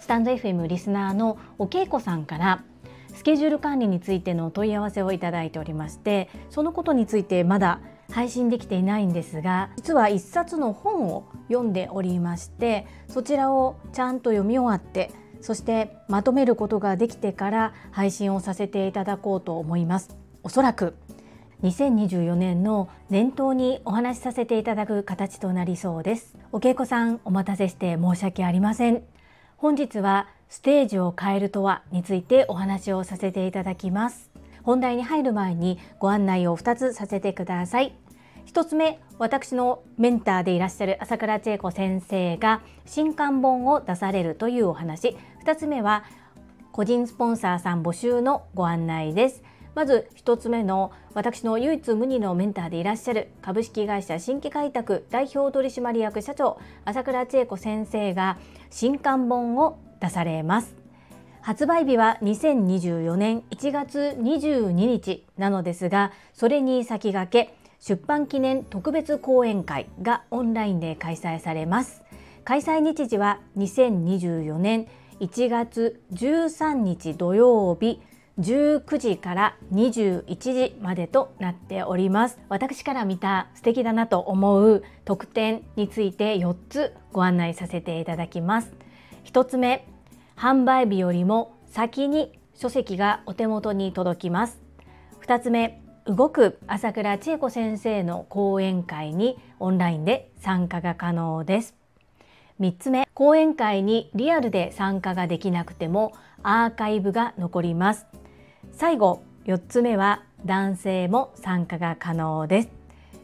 スタンド FM リスナーのおけいこさんからスケジュール管理についての問い合わせをいただいておりましてそのことについてまだ配信できていないんですが実は一冊の本を読んでおりましてそちらをちゃんと読み終わってそしてまとめることができてから配信をさせていただこうと思います。おそらく2024年の年頭にお話しさせていただく形となりそうです。お稽古さんお待たせして申し訳ありません。本日はステージを変えるとはについてお話をさせていただきます。本題に入る前にご案内を2つさせてください。1つ目私のメンターでいらっしゃる朝倉千恵子先生が新刊本を出されるというお話。2つ目は個人スポンサーさん募集のご案内です。まず1つ目の私の唯一無二のメンターでいらっしゃる株式会社新規開拓代表取締役社長朝倉千恵子先生が新刊本を出されます。発売日は2024年1月22日なのですがそれに先駆け出版記念特別講演会がオンラインで開催されます。開催日時は2024年1月13日土曜日19時から21時までとなっております。私から見た素敵だなと思う特典について4つご案内させていただきます。1つ目販売日よりも先に書籍がお手元に届きます。2つ目動く朝倉千恵子先生の講演会にオンラインで参加が可能です。3つ目講演会にリアルで参加ができなくてもアーカイブが残ります。最後4つ目は男性も参加が可能です。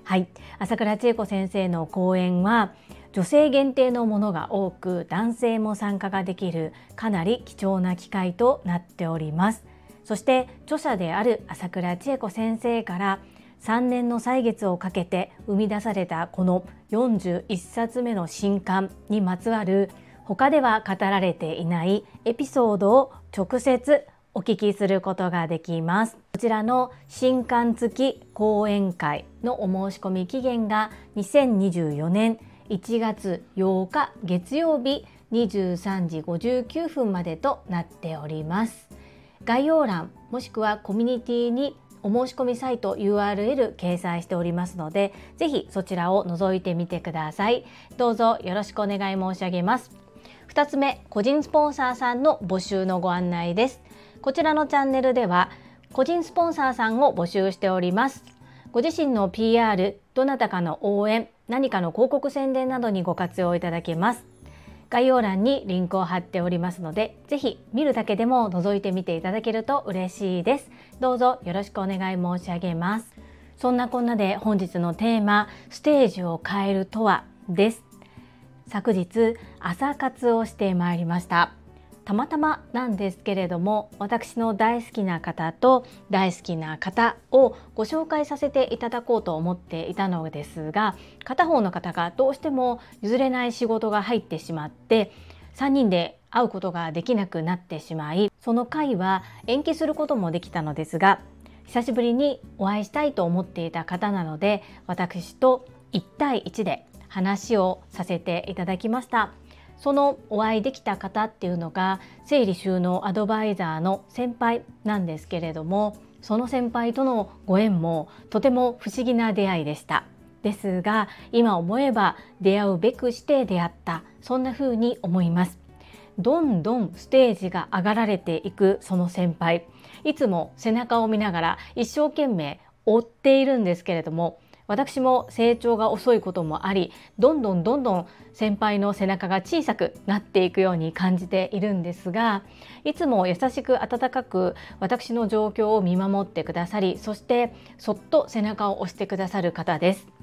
はい。朝倉千恵子先生の講演は女性限定のものが多く男性も参加ができるかなり貴重な機会となっております。そして著者である朝倉千恵子先生から3年の歳月をかけて生み出されたこの41冊目の新刊にまつわる他では語られていないエピソードを直接お聞きすることができます。こちらの新刊付き講演会のお申し込み期限が2024年1月8日月曜日23時59分までとなっております。概要欄もしくはコミュニティにお申し込みサイト URL 掲載しておりますので、ぜひそちらを覗いてみてください。どうぞよろしくお願い申し上げます。2つ目、個人スポンサーさんの募集のご案内です。こちらのチャンネルでは個人スポンサーさんを募集しております。ご自身の PR、どなたかの応援、何かの広告宣伝などにご活用いただけます。概要欄にリンクを貼っておりますので、ぜひ見るだけでも覗いてみていただけると嬉しいです。どうぞよろしくお願い申し上げます。そんなこんなで本日のテーマ、ステージを変えるとはです。昨日、朝活をしてまいりました。たまたまなんですけれども私の大好きな方と大好きな方をご紹介させていただこうと思っていたのですが片方の方がどうしても譲れない仕事が入ってしまって3人で会うことができなくなってしまいその会は延期することもできたのですが久しぶりにお会いしたいと思っていた方なので私と1対1で話をさせていただきました。そのお会いできた方っていうのが整理収納アドバイザーの先輩なんですけれどもその先輩とのご縁もとても不思議な出会いでした。ですが今思えば出会うべくして出会ったそんな風に思います。どんどんステージが上がられていくその先輩。いつも背中を見ながら一生懸命追っているんですけれども私も成長が遅いこともありどんどんどんどん先輩の背中が小さくなっていくように感じているんですがいつも優しく温かく私の状況を見守ってくださりそしてそっと背中を押してくださる方です。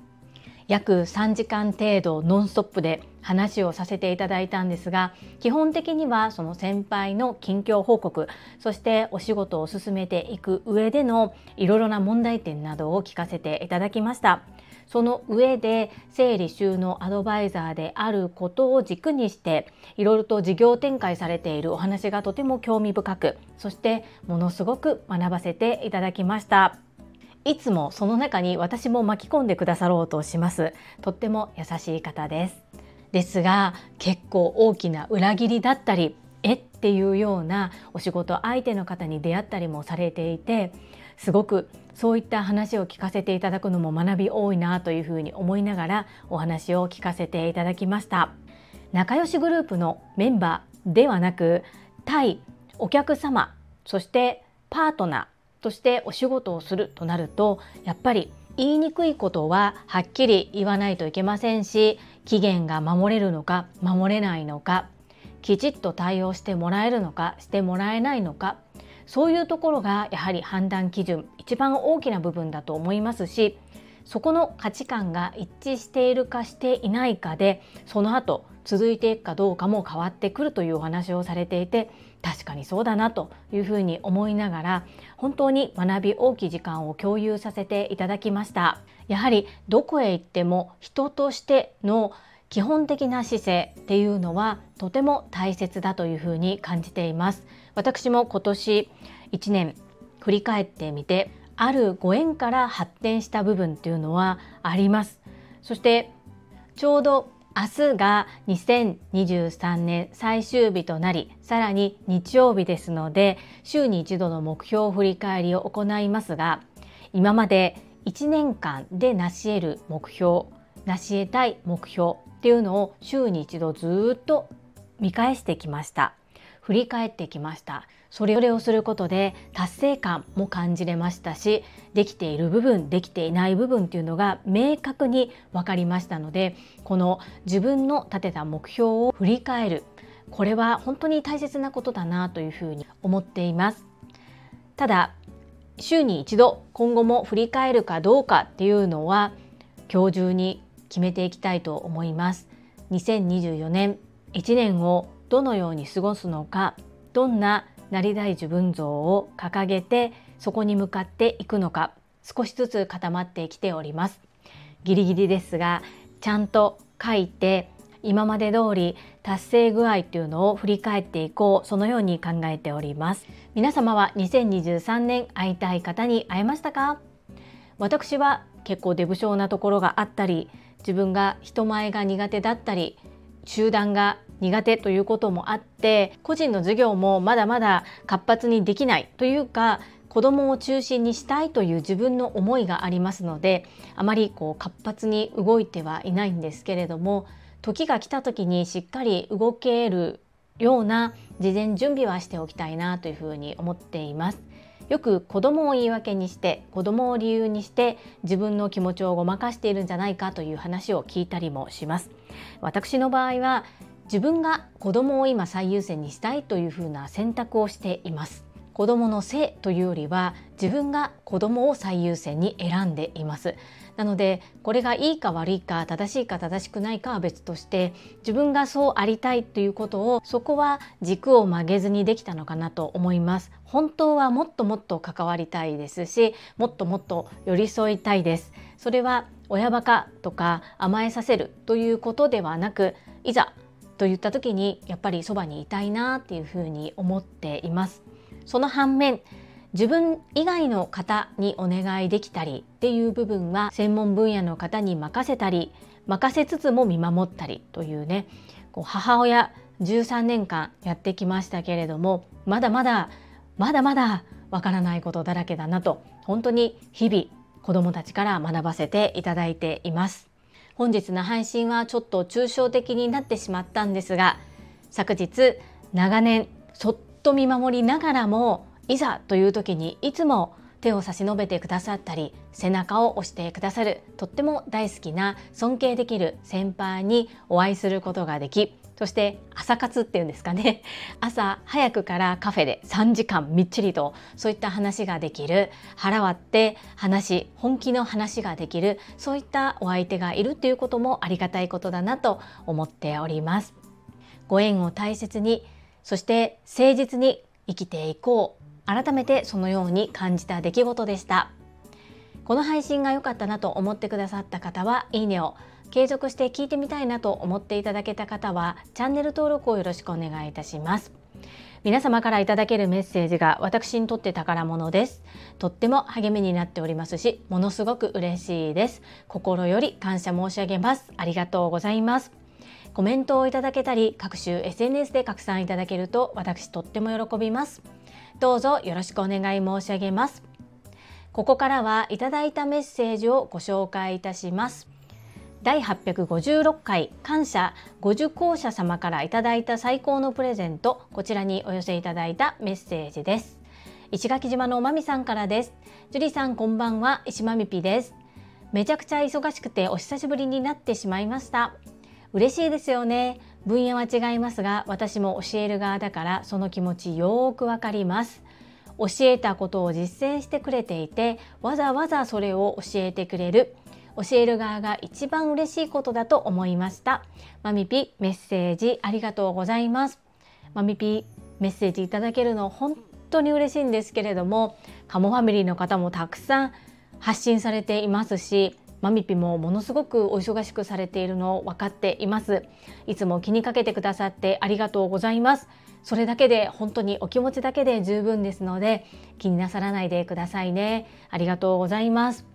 約3時間程度ノンストップで話をさせていただいたんですが基本的にはその先輩の近況報告そしてお仕事を進めていく上でのいろいろな問題点などを聞かせていただきました。その上で整理収納アドバイザーであることを軸にしていろいろと事業展開されているお話がとても興味深くそしてものすごく学ばせていただきました。いつもその中に私も巻き込んでくださろうとします。とっても優しい方です。ですが結構大きな裏切りだったりえっていうようなお仕事相手の方に出会ったりもされていてすごくそういった話を聞かせていただくのも学び多いなというふうに思いながらお話を聞かせていただきました。仲良しグループのメンバーではなく対お客様そしてパートナーとしてお仕事をするとなるとやっぱり言いにくいことははっきり言わないといけませんし期限が守れるのか守れないのかきちっと対応してもらえるのかしてもらえないのかそういうところがやはり判断基準一番大きな部分だと思いますしそこの価値観が一致しているかしていないかでその後続いていくかどうかも変わってくるというお話をされていて確かにそうだなというふうに思いながら本当に学び大きい時間を共有させていただきました。やはりどこへ行っても人としての基本的な姿勢っていうのはとても大切だというふうに感じています。私も今年1年振り返ってみてあるご縁から発展した部分っていうのはあります。そしてちょうど明日が2023年最終日となりさらに日曜日ですので週に一度の目標振り返りを行いますが今まで1年間で成し得る目標成し得たい目標っていうのを週に一度ずっと見返してきました。振り返ってきました。それをすることで達成感も感じれましたしできている部分できていない部分っていうのが明確に分かりましたのでこの自分の立てた目標を振り返るこれは本当に大切なことだなというふうに思っています。ただ週に一度今後も振り返るかどうかっていうのは今日中に決めていきたいと思います。2024年1年をどのように過ごすのかどんななりたい自分像を掲げてそこに向かっていくのか少しずつ固まってきております。ギリギリですがちゃんと書いて今まで通り達成具合っていうのを振り返っていこうそのように考えております。皆様は2023年会いたい方に会えましたか？私は結構デブ症なところがあったり自分が人前が苦手だったり集団が苦手ということもあって個人の授業もまだまだ活発にできないというか子供を中心にしたいという自分の思いがありますのであまりこう活発に動いてはいないんですけれども時が来た時にしっかり動けるような事前準備はしておきたいなというふうに思っています。よく子供を言い訳にして子供を理由にして自分の気持ちをごまかしているんじゃないかという話を聞いたりもします私の場合は自分が子供を今最優先にしたいというふうな選択をしています。子供の性というよりは自分が子供を最優先に選んでいます。なのでこれがいいか悪いか正しいか正しくないかは別として自分がそうありたいということをそこは軸を曲げずにできたのかなと思います。本当はもっともっと関わりたいですしもっともっと寄り添いたいです。それは親バカとか甘えさせるということではなくいざと言った時にやっぱりそばにいたいなっていうふうに思っています。その反面自分以外の方にお願いできたりっていう部分は専門分野の方に任せたり任せつつも見守ったりというねこう母親13年間やってきましたけれどもまだまだまだまだわからないことだらけだなと本当に日々子どもたちから学ばせていただいています。本日の配信はちょっと抽象的になってしまったんですが昨日長年そっと見守りながらもいざという時にいつも手を差し伸べてくださったり背中を押してくださるとっても大好きな尊敬できる先輩にお会いすることができそして朝活っていうんですかね。朝早くからカフェで3時間みっちりとそういった話ができる。腹割って話本気の話ができる。そういったお相手がいるっていうこともありがたいことだなと思っております。ご縁を大切にそして誠実に生きていこう。改めてそのように感じた出来事でした。この配信が良かったなと思ってくださった方はいいねを継続して聞いてみたいなと思っていただけた方はチャンネル登録をよろしくお願いいたします。皆様からいただけるメッセージが私にとって宝物です。とっても励みになっておりますしものすごく嬉しいです。心より感謝申し上げます。ありがとうございます。コメントをいただけたり各種 SNS で拡散いただけると私とっても喜びます。どうぞよろしくお願い申し上げます。ここからはいただいたメッセージをご紹介いたします。第856回感謝ご受講者様からいただいた最高のプレゼントこちらにお寄せいただいたメッセージです。石垣島のまみさんからです。樹里さんこんばんは。石まみぴです。めちゃくちゃ忙しくてお久しぶりになってしまいました。嬉しいですよね。分野は違いますが私も教える側だからその気持ちよーくわかります。教えたことを実践してくれていてわざわざそれを教えてくれる教える側が一番嬉しいことだと思いました。マミピメッセージありがとうございます。マミピメッセージいただけるの本当に嬉しいんですけれどもカモファミリーの方もたくさん発信されていますしマミピもものすごくお忙しくされているのを分かっています。いつも気にかけてくださってありがとうございます。それだけで本当にお気持ちだけで十分ですので気になさらないでくださいね。ありがとうございます。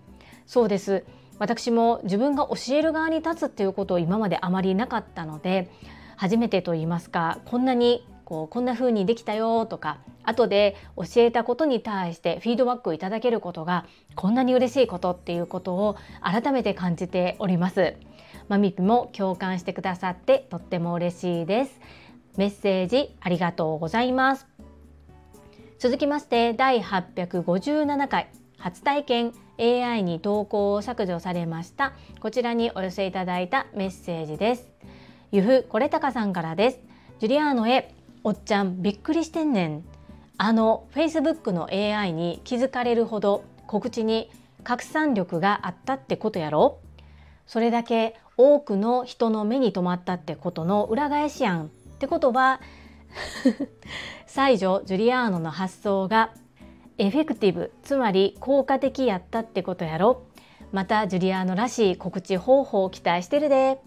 そうです。私も自分が教える側に立つっていうことを今まであまりなかったので初めてと言いますかこんなにこうこんな風にできたよとか後で教えたことに対してフィードバックをいただけることがこんなに嬉しいことっていうことを改めて感じております。マミピも共感してくださってとっても嬉しいです。メッセージありがとうございます。続きまして第857回初体験 AI に投稿を削除されました。こちらにお寄せいただいたメッセージです。ゆふこれたかさんからです。ジュリアーノへおっちゃんびっくりしてんねん。あの Facebook の AI に気づかれるほど告知に拡散力があったってことやろ。それだけ多くの人の目に留まったってことの裏返しやん。ってことは 西条ジュリアーノの発想がエフェクティブつまり効果的やったってことやろ。またジュリアーノらしい告知方法を期待してるで。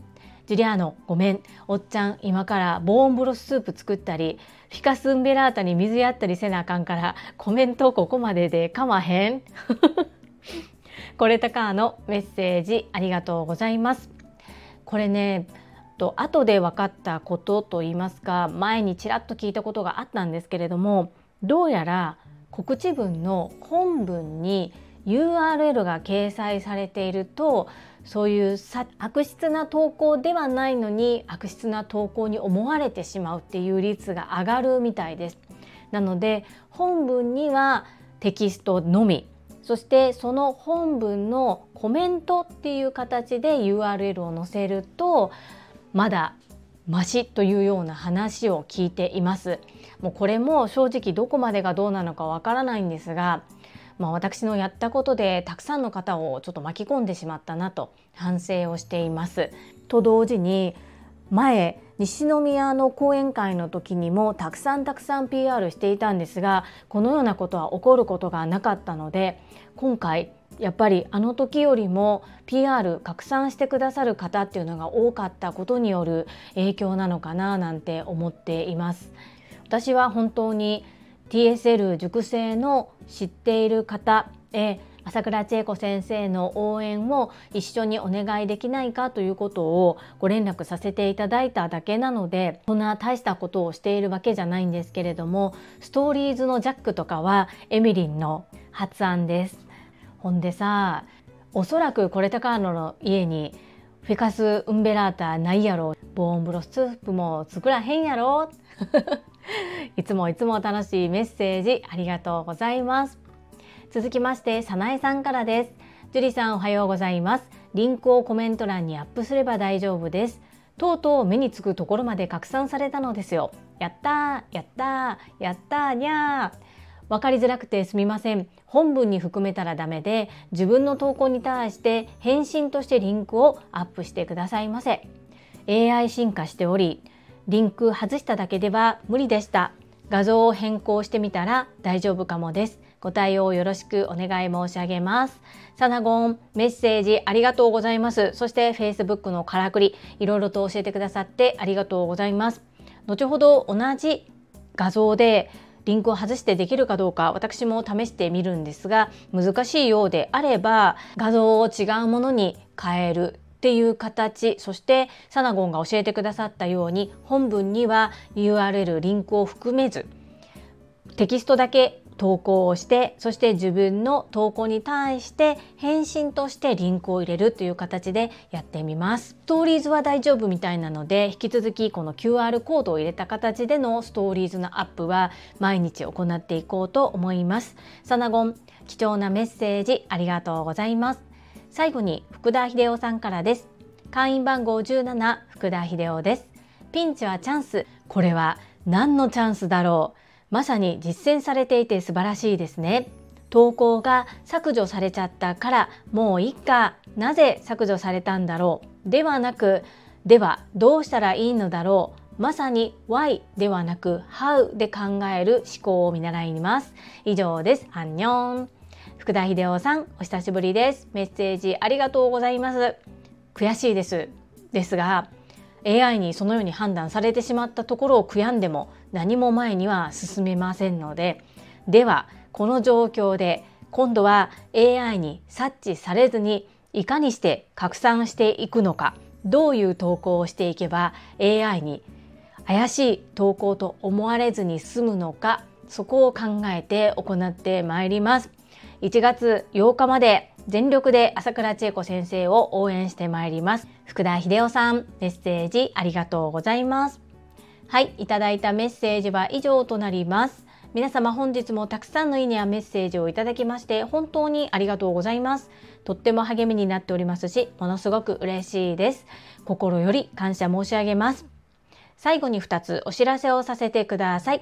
ジュリアーノごめん。おっちゃん今からボーンブロススープ作ったりフィカスンベラータに水やったりせなあかんからコメントここまででかまへん。これたかのメッセージありがとうございます。これねと後で分かったことといいますか前にちらっと聞いたことがあったんですけれどもどうやら告知文の本文に URL が掲載されているとそういう悪質な投稿ではないのに悪質な投稿に思われてしまうっていう率が上がるみたいです。なので本文にはテキストのみそしてその本文のコメントっていう形で URL を載せるとまだマシというような話を聞いています。もうこれも正直どこまでがどうなのかわからないんですが、まあ、私のやったことでたくさんの方をちょっと巻き込んでしまったなと反省をしています。と同時に前西宮の講演会の時にもたくさんたくさん PR していたんですがこのようなことは起こることがなかったので今回やっぱりあの時よりも PR 拡散してくださる方っていうのが多かったことによる影響なのかななんて思っています。私は本当に TSL 熟成の知っている方へ朝倉千恵子先生の応援を一緒にお願いできないかということをご連絡させていただいただけなのでそんな大したことをしているわけじゃないんですけれどもストーリーズのジャックとかはエミリンの発案です。ほんでさおそらくこれ高野の家にフィカス・ウンベラータないやろ。ボーンブロスープも作らへんやろ。いつもいつも楽しいメッセージありがとうございます。続きましてさなえさんからです。ジュリさんおはようございます。リンクをコメント欄にアップすれば大丈夫です。とうとう目につくところまで拡散されたのですよ。やったーやったーやったーにゃー。分かりづらくてすみません。本文に含めたらダメで自分の投稿に対して返信としてリンクをアップしてくださいませ。AI 進化しておりリンク外しただけでは無理でした。画像を変更してみたら大丈夫かもです。ご対応よろしくお願い申し上げます。サナゴンメッセージありがとうございます。そして Facebook のからくりいろいろと教えてくださってありがとうございます。後ほど同じ画像でリンクを外してできるかどうか私も試してみるんですが難しいようであれば画像を違うものに変えるっていう形そしてサナゴンが教えてくださったように本文には URL リンクを含めずテキストだけ投稿をしてそして自分の投稿に対して返信としてリンクを入れるという形でやってみます。ストーリーズは大丈夫みたいなので引き続きこの QR コードを入れた形でのストーリーズのアップは毎日行っていこうと思います。サナゴン貴重なメッセージありがとうございます。最後に福田秀夫さんからです。会員番号17福田秀夫です。ピンチはチャンス。これは何のチャンスだろう。まさに実践されていて素晴らしいですね。投稿が削除されちゃったからもういっか。なぜ削除されたんだろう。ではなくではどうしたらいいのだろう。まさに Why ではなく How で考える思考を見習います。以上です。アンニョン。福田秀夫さんお久しぶりです。メッセージありがとうございます。悔しいです。ですが AI にそのように判断されてしまったところを悔やんでも何も前には進めませんのでではこの状況で今度は AI に察知されずにいかにして拡散していくのかどういう投稿をしていけば AI に怪しい投稿と思われずに済むのかそこを考えて行ってまいります。1月8日まで全力で朝倉千恵子先生を応援してまいります福田秀夫さんメッセージありがとうございますはい、いただいたメッセージは以上となります。皆様本日もたくさんのいいねやメッセージをいただきまして本当にありがとうございます。とっても励みになっておりますし、ものすごく嬉しいです。心より感謝申し上げます。最後に2つお知らせをさせてください。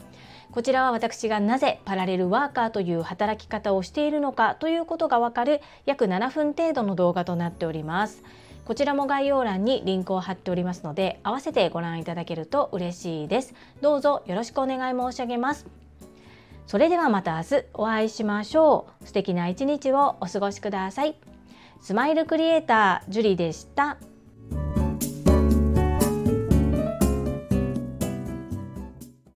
こちらは私がなぜパラレルワーカーという働き方をしているのかということがわかる約7分程度の動画となっております。こちらも概要欄にリンクを貼っておりますので合わせてご覧いただけると嬉しいです。どうぞよろしくお願い申し上げます。それではまた明日お会いしましょう。素敵な一日をお過ごしください。スマイルクリエイタージュリでした。